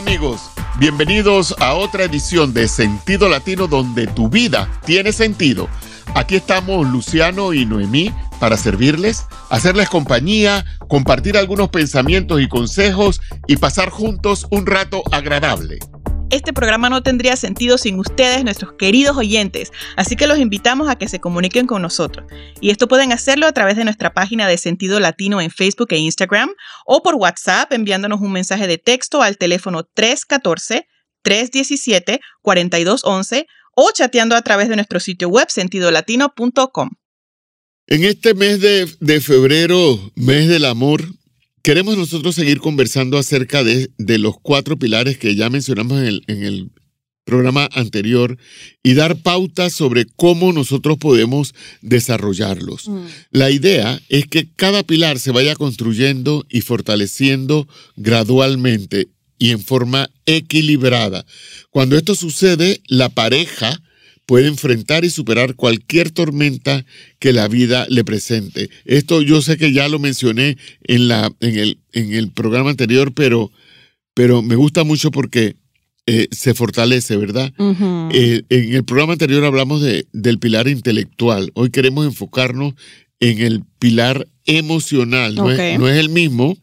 amigos, bienvenidos a otra edición de Sentido Latino donde tu vida tiene sentido. Aquí estamos Luciano y Noemí para servirles, hacerles compañía, compartir algunos pensamientos y consejos y pasar juntos un rato agradable. Este programa no tendría sentido sin ustedes, nuestros queridos oyentes, así que los invitamos a que se comuniquen con nosotros. Y esto pueden hacerlo a través de nuestra página de Sentido Latino en Facebook e Instagram o por WhatsApp enviándonos un mensaje de texto al teléfono 314-317-4211 o chateando a través de nuestro sitio web sentidolatino.com. En este mes de, de, febrero, mes del amor, queremos nosotros seguir conversando acerca de, de los cuatro pilares que ya mencionamos en el, en el programa anterior y dar pautas sobre cómo nosotros podemos desarrollarlos. Mm. La idea es que cada pilar se vaya construyendo y fortaleciendo gradualmente y en forma equilibrada. Cuando esto sucede, la pareja puede enfrentar y superar cualquier tormenta que la vida le presente. Esto yo sé que ya lo mencioné en, la, en, el, en el programa anterior, pero, pero me gusta mucho porque eh, se fortalece, ¿verdad? Eh, en el programa anterior hablamos de, del pilar intelectual. Hoy queremos enfocarnos en el pilar emocional. No, es, el mismo.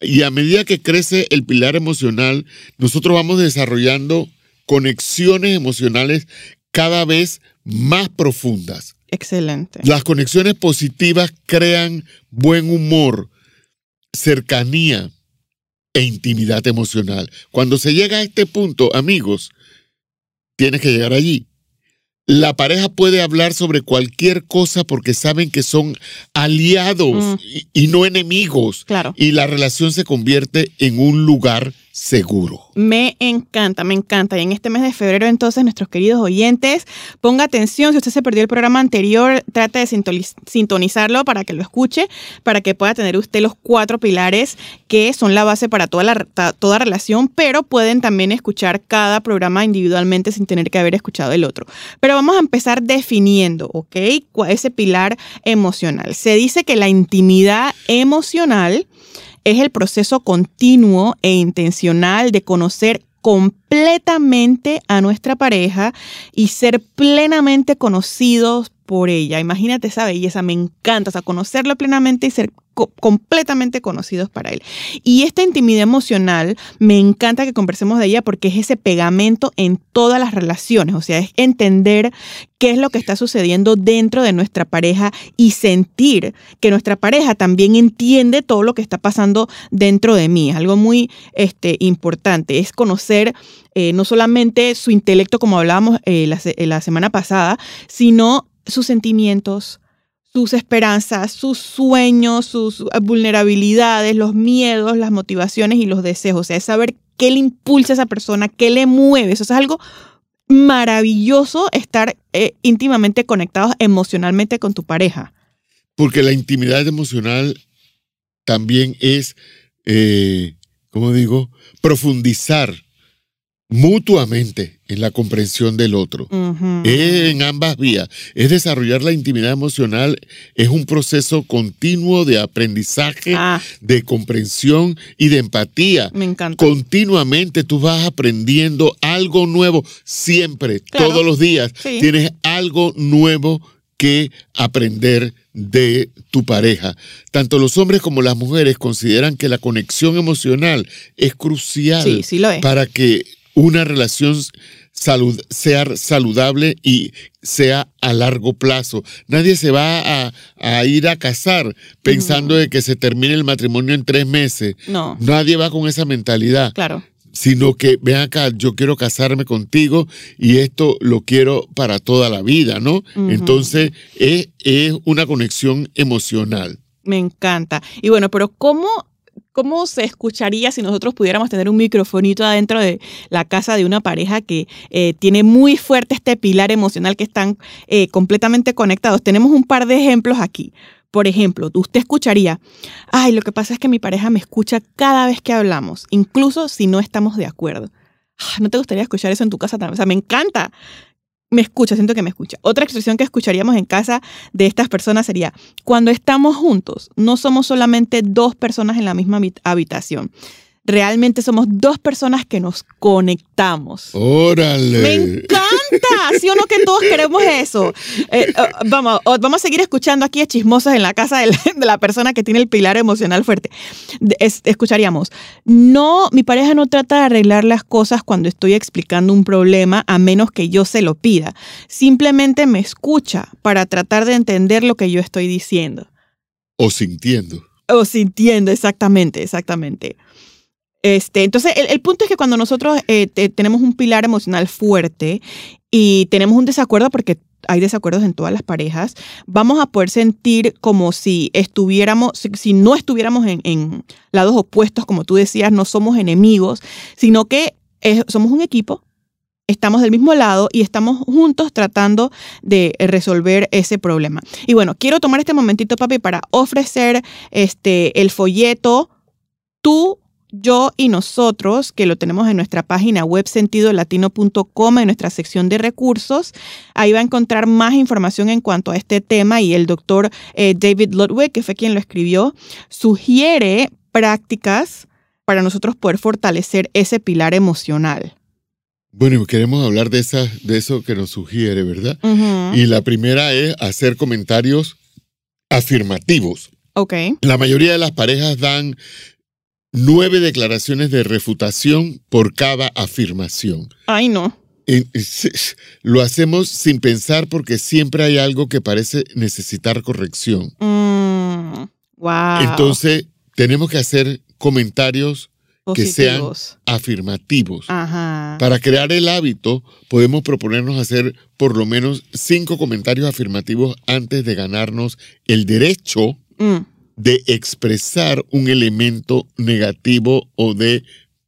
Y a medida que crece el pilar emocional, nosotros vamos desarrollando conexiones emocionales cada vez más profundas. Excelente. Las conexiones positivas crean buen humor, cercanía e intimidad emocional. Cuando se llega a este punto, amigos, tienes que llegar allí. La pareja puede hablar sobre cualquier cosa porque saben que son aliados mm. y, y, no enemigos. Claro. Y la relación se convierte en un lugar seguro. Me encanta, me encanta. Y en este mes de febrero, entonces, nuestros queridos oyentes, ponga atención. Si usted se perdió el programa anterior, trate de sintonizarlo para que lo escuche, para que pueda tener usted los cuatro pilares que son la base para toda, la, toda relación, pero pueden también escuchar cada programa individualmente sin tener que haber escuchado el otro. Pero vamos a empezar definiendo, ¿ok? Ese pilar emocional. Se dice que la intimidad emocional es el proceso continuo e intencional de conocer completamente a nuestra pareja y ser plenamente conocidos por ella. Imagínate esa belleza, me encanta, o sea, conocerlo plenamente y ser completamente conocidos para él. Y esta intimidad emocional, me encanta que conversemos de ella porque es ese pegamento en todas las relaciones, o sea, es entender qué es lo que está sucediendo dentro de nuestra pareja y sentir que nuestra pareja también entiende todo lo que está pasando dentro de mí. Es algo muy este, importante, es conocer eh, no solamente su intelecto, como hablábamos eh, la, la semana pasada, sino sus sentimientos, sus esperanzas, sus sueños, sus vulnerabilidades, los miedos, las motivaciones y los deseos. O sea, es saber qué le impulsa a esa persona, qué le mueve. Eso es algo maravilloso estar eh, íntimamente conectados emocionalmente con tu pareja. Porque la intimidad emocional también es, eh, ¿cómo digo? Profundizar mutuamente en la comprensión del otro. Es en ambas vías. Es desarrollar la intimidad emocional, es un proceso continuo de aprendizaje, ah. de comprensión y de empatía. Me encanta. Continuamente tú vas aprendiendo algo nuevo, siempre, todos los días. Tienes algo nuevo que aprender de tu pareja. Tanto los hombres como las mujeres consideran que la conexión emocional es crucial para que una relación salud, sea saludable y sea a largo plazo. Nadie se va a, ir a casar pensando de que se termine el matrimonio en tres meses. No. Nadie va con esa mentalidad. Claro. Sino que, ven acá, yo quiero casarme contigo y esto lo quiero para toda la vida, ¿no? Entonces, es, es una conexión emocional. Me encanta. Y bueno, pero ¿cómo ¿Cómo se escucharía si nosotros pudiéramos tener un microfonito adentro de la casa de una pareja que eh, tiene muy fuerte este pilar emocional que están eh, completamente conectados? Tenemos un par de ejemplos aquí. Por ejemplo, usted escucharía, ay, lo que pasa es que mi pareja me escucha cada vez que hablamos, incluso si no estamos de acuerdo. Ah, ¿No te gustaría escuchar eso en tu casa también? O sea, me encanta me escucha, siento que me escucha. Otra expresión que escucharíamos en casa de estas personas sería, cuando estamos juntos, no somos solamente dos personas en la misma habitación. Realmente somos dos personas que nos conectamos. Órale. Me encanta, ¿sí o no que todos queremos eso? Eh, oh, vamos, vamos a seguir escuchando aquí a chismosos en la casa de la, de la persona que tiene el pilar emocional fuerte. Es- escucharíamos, no, mi pareja no trata de arreglar las cosas cuando estoy explicando un problema a menos que yo se lo pida. Simplemente me escucha para tratar de entender lo que yo estoy diciendo. O sintiendo. O sintiendo, exactamente, exactamente. Este, entonces, el, punto es que cuando nosotros eh, te- tenemos un pilar emocional fuerte y tenemos un desacuerdo, porque hay desacuerdos en todas las parejas, vamos a poder sentir como si estuviéramos, si, no estuviéramos en, lados opuestos, como tú decías, no somos enemigos, sino que somos un equipo, estamos del mismo lado y estamos juntos tratando de resolver ese problema. Y bueno, quiero tomar este momentito, papi, para ofrecer este, el folleto Tú, yo y nosotros, que lo tenemos en nuestra página web sentidolatino.com, en nuestra sección de recursos. Ahí va a encontrar más información en cuanto a este tema y el doctor eh, David Ludwig, que fue quien lo escribió, sugiere prácticas para nosotros poder fortalecer ese pilar emocional. Bueno, y queremos hablar de, esa, de eso que nos sugiere, ¿verdad? Y la primera es hacer comentarios afirmativos. Ok. La mayoría de las parejas dan nueve declaraciones de refutación por cada afirmación. Ay, no. Lo hacemos sin pensar porque siempre hay algo que parece necesitar corrección. Mm, wow. Entonces, tenemos que hacer comentarios que sean afirmativos. Ajá. Para crear el hábito, podemos proponernos hacer por lo menos cinco comentarios afirmativos antes de ganarnos el derecho Mm, de expresar un elemento negativo o de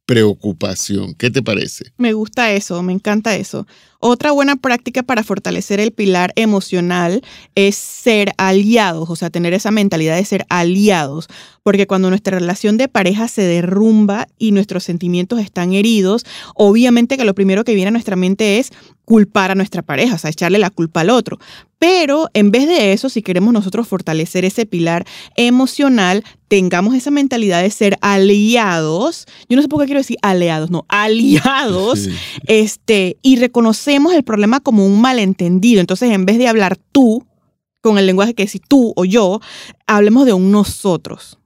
preocupación. ¿Qué te parece? Me gusta eso, me encanta eso. Otra buena práctica para fortalecer el pilar emocional es ser aliados, o sea, tener esa mentalidad de ser aliados, porque cuando nuestra relación de pareja se derrumba y nuestros sentimientos están heridos, obviamente que lo primero que viene a nuestra mente es culpar a nuestra pareja, o sea, echarle la culpa al otro. Pero en vez de eso, si queremos nosotros fortalecer ese pilar emocional, tengamos esa mentalidad de ser aliados. Yo no sé por qué quiero decir aliados, no, aliados Sí. este, y reconocemos el problema como un malentendido. Entonces, en vez de hablar tú, con el lenguaje que si tú o yo, hablemos de un nosotros.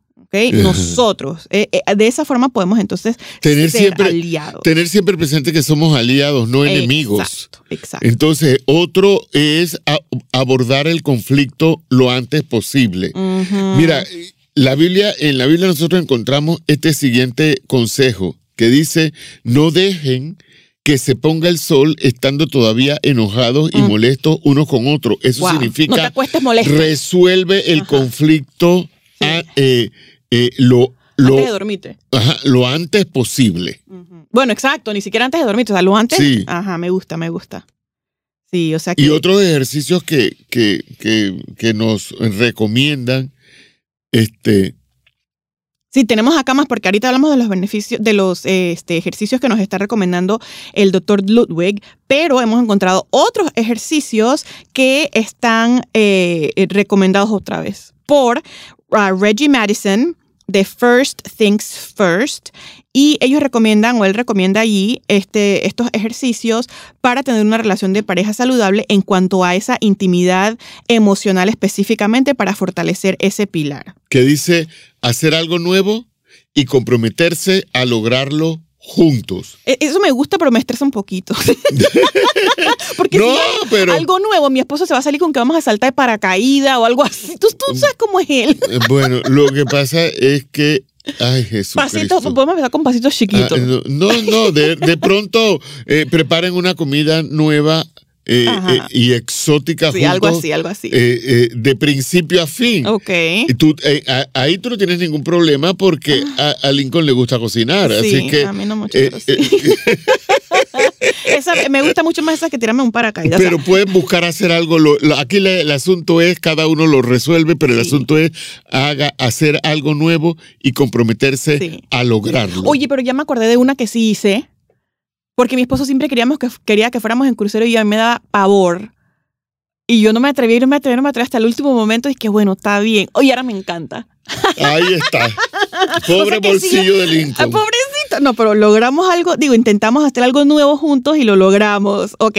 Nosotros. Eh, eh, de esa forma podemos entonces Tener ser siempre- aliados. Tener siempre presente que somos aliados, no enemigos. Exacto, exacto. Entonces, otro es a- abordar el conflicto lo antes posible. Mira, la Biblia, en la Biblia nosotros encontramos este siguiente consejo que dice, no dejen que se ponga el sol estando todavía enojados y Mm. molestos unos con otros. Eso Wow. No te significa resuelve el Ajá. conflicto a- eh, eh, lo, lo, antes de dormirte. ajá, lo antes posible. Bueno, exacto, ni siquiera antes de dormirte, o sea, lo antes. Sí. Ajá, me gusta, me gusta. Sí, o sea que. Y otros ejercicios que, que, que, que nos recomiendan, este, Sí, tenemos acá más porque ahorita hablamos de los beneficios, de los este, ejercicios que nos está recomendando el doctor Ludwig, pero hemos encontrado otros ejercicios que están eh, eh, recomendados otra vez por uh, Reggie Madison de First Things First y ellos recomiendan o él recomienda allí este, estos ejercicios para tener una relación de pareja saludable en cuanto a esa intimidad emocional específicamente para fortalecer ese pilar. que dice hacer algo nuevo y comprometerse a lograrlo juntos. E- Eso me gusta, pero me estresa un poquito. Porque no, si hay pero algo nuevo, mi esposo se va a salir con que vamos a saltar de paracaídas o algo así. Tú, tú sabes cómo es él. eh, bueno, lo que pasa es que, ay Jesús. Pasitos, podemos empezar con pasitos chiquitos. no, no, no, de, de pronto eh, preparen una comida nueva eh, eh, y exótica sí, juntos, algo así, algo así. eh, de principio a fin. ok. Y tú, a- ahí tú no tienes ningún problema porque a, a Lincoln le gusta cocinar, Ah. Sí, así que... a mí no mucho, pero sí. Esa, me gusta mucho más esa que tirarme un paracaídas. o sea, Pero pueden buscar hacer algo. lo- lo- aquí el asunto es, cada uno lo resuelve, pero el Sí. asunto es haga, hacer algo nuevo y comprometerse Sí. a lograrlo. Oye, pero ya me acordé de una que sí hice. Porque mi esposo siempre queríamos que, quería que fuéramos en crucero y a mí me daba pavor. Y yo no me atreví, no me atreví, no me atreví hasta el último momento. Y que bueno, está bien. Oye, ahora me encanta. Ahí está. Pobre O sea que sí, bolsillo de Ah, Lincoln. pobrecito. No, pero logramos algo, digo, intentamos hacer algo nuevo juntos y lo logramos. Ok.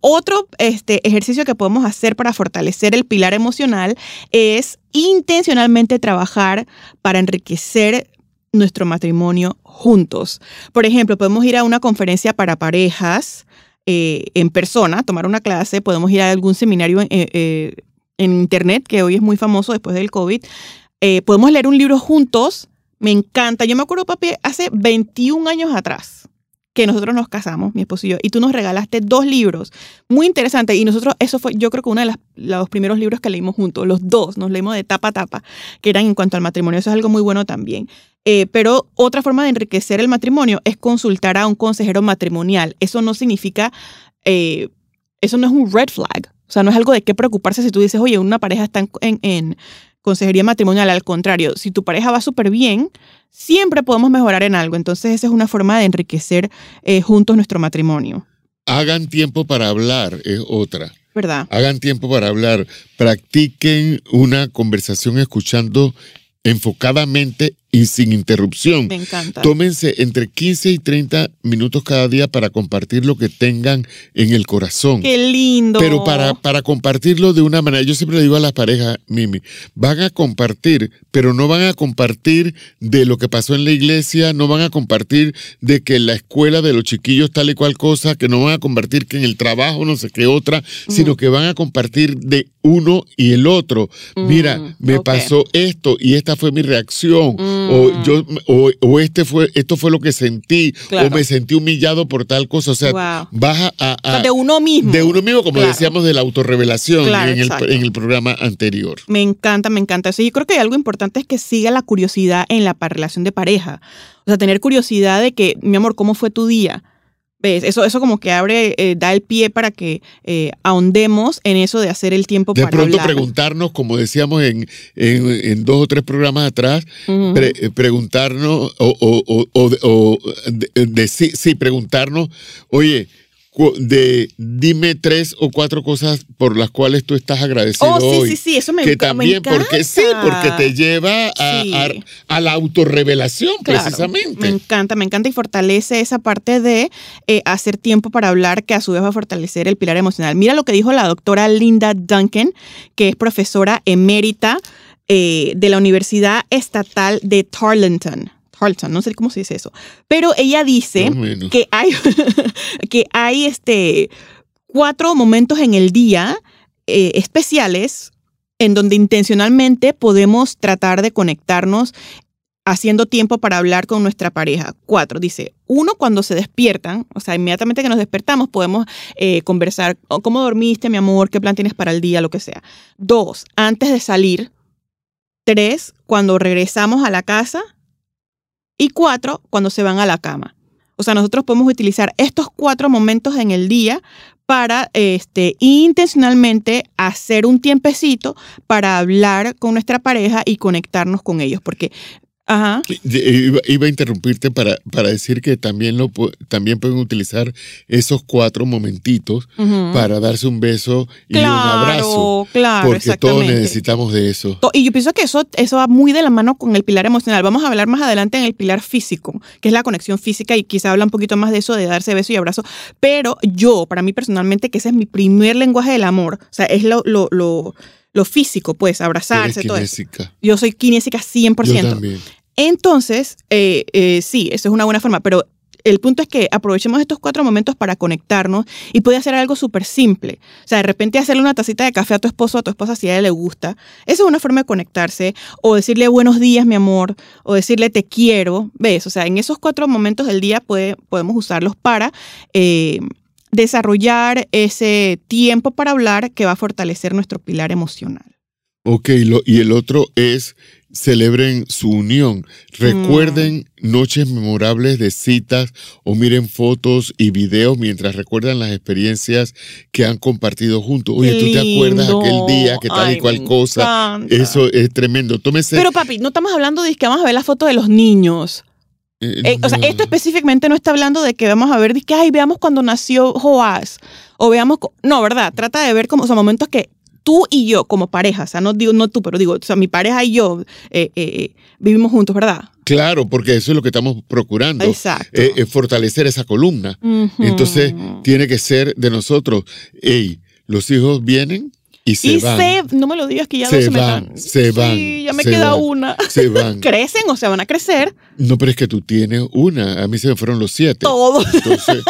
Otro este, ejercicio que podemos hacer para fortalecer el pilar emocional es intencionalmente trabajar para enriquecer nuestro matrimonio juntos. Por ejemplo, podemos ir a una conferencia para parejas eh, en persona, tomar una clase, podemos ir a algún seminario eh, eh, en internet, que hoy es muy famoso después del COVID. podemos leer un libro juntos. Me encanta. Yo me acuerdo, papi, hace 21 años atrás que nosotros nos casamos, mi esposo y yo, y tú nos regalaste dos libros muy interesantes. Y nosotros, eso fue, yo creo que uno de los primeros libros que leímos juntos, los dos, nos leímos de tapa a tapa, que eran en cuanto al matrimonio. Eso es algo muy bueno también. Eh, pero otra forma de enriquecer el matrimonio es consultar a un consejero matrimonial. Eso no significa, eh, eso no es un red flag. O sea, no es algo de qué preocuparse si tú dices, oye, una pareja está en consejería matrimonial. Al contrario, si tu pareja va súper bien, siempre podemos mejorar en algo. Entonces esa es una forma de enriquecer eh, juntos nuestro matrimonio. Hagan tiempo para hablar, es otra. ¿Verdad? Hagan tiempo para hablar. Practiquen una conversación escuchando enfocadamente y sin interrupción. Me encanta. Tómense entre 15 y 30 minutos cada día para compartir lo que tengan en el corazón. Qué lindo. Pero para, para compartirlo de una manera, yo siempre le digo a las parejas, Mimi, van a compartir, pero no van a compartir de lo que pasó en la iglesia, no van a compartir de que en la escuela de los chiquillos tal y cual cosa, que no van a compartir que en el trabajo no sé qué otra, sino que van a compartir de uno y el otro. Mira, me pasó esto y esta fue mi reacción o mm. yo o, este fue esto fue lo que sentí o me sentí humillado por tal cosa. O sea baja a, de uno mismo. de uno mismo como decíamos de la autorrevelación en, el, en, el, programa anterior. Me encanta me encanta. Eso yo creo que algo importante es que siga la curiosidad en la relación de pareja. O sea tener curiosidad de que mi amor cómo fue tu día ¿Ves? Eso, eso como que abre, eh, da el pie para que eh, ahondemos en eso de hacer el tiempo de para pronto preguntarnos, como decíamos en, en, dos o tres programas atrás, eh, preguntarnos o, o, o, o de, sí, sí, preguntarnos, oye, de dime tres o cuatro cosas por las cuales tú estás agradecido oh, sí, Sí, sí, eso me, que también, porque sí, porque te lleva a, la autorrevelación, precisamente. Me encanta, me encanta y fortalece esa parte de eh, hacer tiempo para hablar, que a su vez va a fortalecer el pilar emocional. Mira lo que dijo la doctora Linda Duncan, que es profesora emérita eh, de la Universidad Estatal de Tarleton no sé cómo se dice eso, pero ella dice que hay, que hay este, cuatro momentos en el día eh, especiales en donde intencionalmente podemos tratar de conectarnos haciendo tiempo para hablar con nuestra pareja. Cuatro, dice, uno, cuando se despiertan, o sea, inmediatamente que nos despertamos podemos eh, conversar, oh, ¿cómo dormiste, mi amor? ¿Qué plan tienes para el día? Lo que sea. Dos, antes de salir. Tres, cuando regresamos a la casa y cuatro cuando se van a la cama. O sea, nosotros podemos utilizar estos cuatro momentos en el día para este, intencionalmente hacer un tiempecito para hablar con nuestra pareja y conectarnos con ellos, porque Ajá. Iba, a interrumpirte para, para decir que también, lo, también pueden utilizar esos cuatro momentitos para darse un beso y un abrazo. Claro, Porque todos necesitamos de eso. Y yo pienso que eso, eso va muy de la mano con el pilar emocional. Vamos a hablar más adelante en el pilar físico, que es la conexión física y quizá habla un poquito más de eso, de darse beso y abrazo. Pero yo, para mí personalmente, que ese es mi primer lenguaje del amor, o sea, es lo, lo, lo lo físico, pues, abrazarse, todo eso. Yo soy kinésica 100%. Yo también. Entonces, eh, eh, sí, eso es una buena forma, pero el punto es que aprovechemos estos cuatro momentos para conectarnos y puede hacer algo súper simple. O sea, de repente hacerle una tacita de café a tu esposo o a tu esposa si a ella le gusta. Esa es una forma de conectarse. O decirle buenos días, mi amor. O decirle te quiero. ¿Ves? O sea, en esos cuatro momentos del día podemos usarlos para eh, desarrollar ese tiempo para hablar que va a fortalecer nuestro pilar emocional. Ok, y el otro es celebren su unión. Recuerden mm. noches memorables de citas o miren fotos y videos mientras recuerdan las experiencias que han compartido juntos. Oye, ¿tú te acuerdas aquel día que tal y cual cosa? Eso es tremendo. Tómese. Pero papi, no estamos hablando de que vamos a ver la foto de los niños. Eh, eh, o sea, esto específicamente no está hablando de que vamos a ver, de que, ay, veamos cuando nació Joás, o veamos, no, ¿verdad? Trata de ver como, o momentos que tú y yo como pareja, o sea, no digo no tú, pero digo, o sea, mi pareja y yo eh, eh, eh, vivimos juntos, ¿verdad? Claro, porque eso es lo que estamos procurando. Exacto. eh, eh, fortalecer esa columna. Entonces, tiene que ser de nosotros. Ey, los hijos vienen y se y van. se, no me lo digas que ya Se dos se me van, se van, Sí, ya me se queda van. una. Se van. Crecen o se van a crecer No, pero es que tú tienes una. A mí se me fueron los siete. todos. Entonces,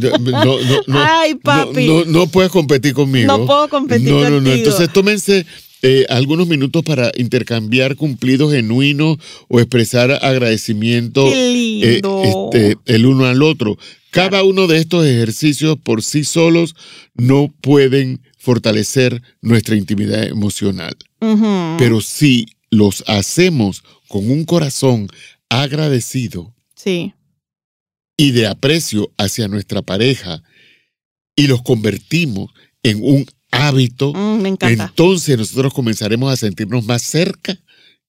no, no, no, no, Ay, papi. No, no, no puedes competir conmigo. No puedo competir No, no, no. contigo. Entonces, tómense eh, algunos minutos para intercambiar cumplidos genuinos o expresar agradecimiento Qué eh, lindo. este, el uno al otro. Cada uno de estos ejercicios por sí solos no pueden fortalecer nuestra intimidad emocional. Pero si los hacemos con un corazón agradecido sí. y de aprecio hacia nuestra pareja y los convertimos en un hábito, Mm, entonces nosotros comenzaremos a sentirnos más cerca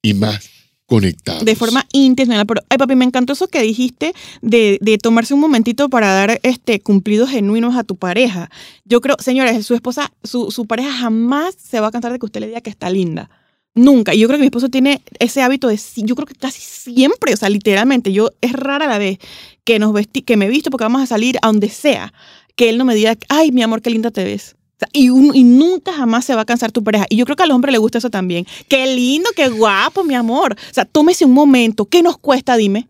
y más conectados. de forma intencional. Pero, ay, papi, me encantó eso que dijiste de, de tomarse un momentito para dar este cumplidos genuinos a tu pareja. Yo creo, señores, su esposa, su, su pareja jamás se va a cansar de que usted le diga que está linda. Nunca. Y yo creo que mi esposo tiene ese hábito de, yo creo que casi siempre, o sea, literalmente, yo es rara la vez que nos vestí, que me visto porque vamos a salir a donde sea, que él no me diga, ay, mi amor, qué linda te ves. Y, un- y nunca jamás se va a cansar tu pareja. Y yo creo que al hombre le gusta eso también. Qué lindo, qué guapo, mi amor. O sea, tómese un momento. ¿Qué nos cuesta, dime?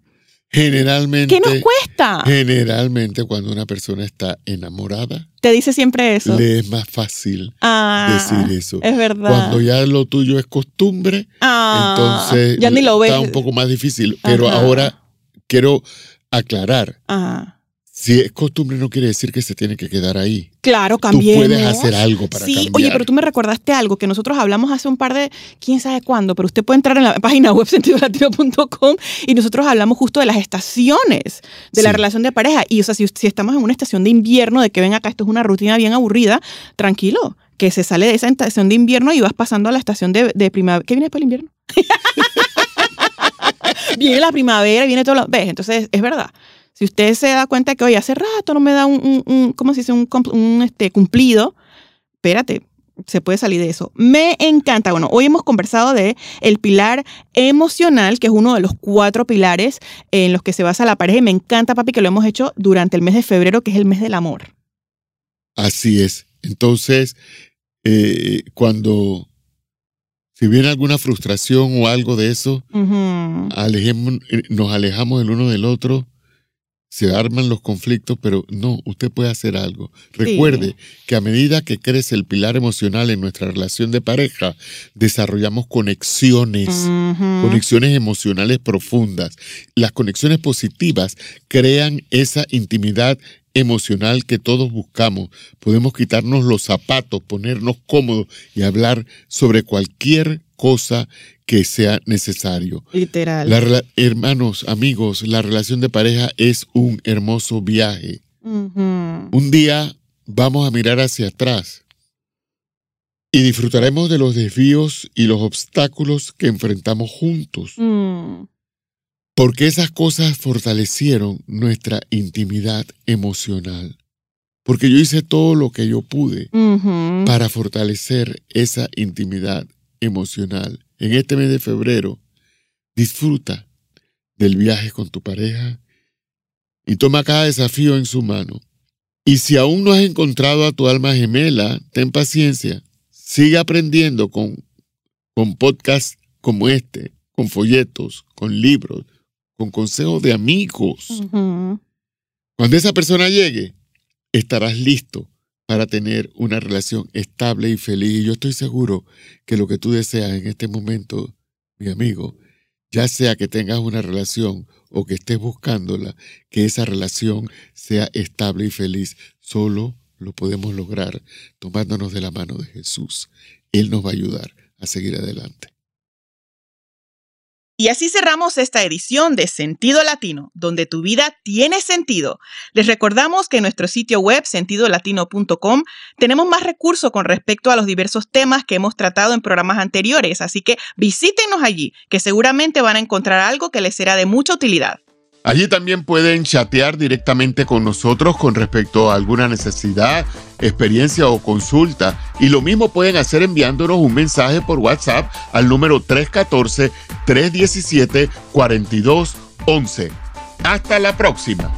Generalmente, ¿Qué nos cuesta? generalmente cuando una persona está enamorada, Te dice siempre eso. le es más fácil ah, decir eso. Es verdad. Cuando ya lo tuyo es costumbre, Ah, entonces ya ni lo ves. está un poco más difícil. Pero Ajá. ahora quiero aclarar, Ajá. Si es costumbre no quiere decir que se tiene que quedar ahí. Claro, Tú cambiemos. puedes hacer algo para sí, cambiar. oye, pero tú me recordaste algo que nosotros hablamos hace un par de, quién sabe cuándo, pero usted puede entrar en la página web sentidolatino.com y nosotros hablamos justo de las estaciones de la Sí. relación de pareja. Y, o sea, si, si estamos en una estación de invierno, de que ven acá, esto es una rutina bien aburrida, tranquilo, que se sale de esa estación de invierno y vas pasando a la estación de, de primavera. ¿Qué viene después del invierno? viene la primavera, viene todo lo... ¿Ves? Entonces, es verdad. Si usted se da cuenta que, oye, hace rato no me da un, un, un- ¿cómo se dice? Un, este, cumplido, espérate, se puede salir de eso. Me encanta. Bueno, hoy hemos conversado de el pilar emocional, que es uno de los cuatro pilares en los que se basa la pareja. Y me encanta, papi, que lo hemos hecho durante el mes de febrero, que es el mes del amor. Así es. Entonces, eh, cuando, si viene alguna frustración o algo de eso, alejemos- eh, nos alejamos el uno del otro, se arman los conflictos, pero no, usted puede hacer algo. Recuerde que a medida que crece el pilar emocional en nuestra relación de pareja, desarrollamos conexiones. Conexiones emocionales profundas. Las conexiones positivas crean esa intimidad emocional que todos buscamos. Podemos quitarnos los zapatos, ponernos cómodos y hablar sobre cualquier cosa que sea necesario. Literal. La hermanos, amigos, la relación de pareja es un hermoso viaje. Un día vamos a mirar hacia atrás y disfrutaremos de los desvíos y los obstáculos que enfrentamos juntos. Mm. Porque esas cosas fortalecieron nuestra intimidad emocional. Porque yo hice todo lo que yo pude para fortalecer esa intimidad emocional. En este mes de febrero, disfruta del viaje con tu pareja y toma cada desafío en su mano. Y si aún no has encontrado a tu alma gemela, ten paciencia. Sigue aprendiendo con, con podcasts como este, con folletos, con libros, con consejos de amigos. Cuando esa persona llegue, estarás listo para tener una relación estable y feliz. Y yo estoy seguro que lo que tú deseas en este momento, mi amigo, ya sea que tengas una relación o que estés buscándola, que esa relación sea estable y feliz, solo lo podemos lograr tomándonos de la mano de Jesús. Él nos va a ayudar a seguir adelante. Y así cerramos esta edición de Sentido Latino, donde tu vida tiene sentido. Les recordamos que en nuestro sitio web sentidolatino.com tenemos más recursos con respecto a los diversos temas que hemos tratado en programas anteriores, así que visítenos allí, que seguramente van a encontrar algo que les será de mucha utilidad. Allí también pueden chatear directamente con nosotros con respecto a alguna necesidad, experiencia o consulta. Y lo mismo pueden hacer enviándonos un mensaje por WhatsApp al número 314-317-4211. Hasta la próxima.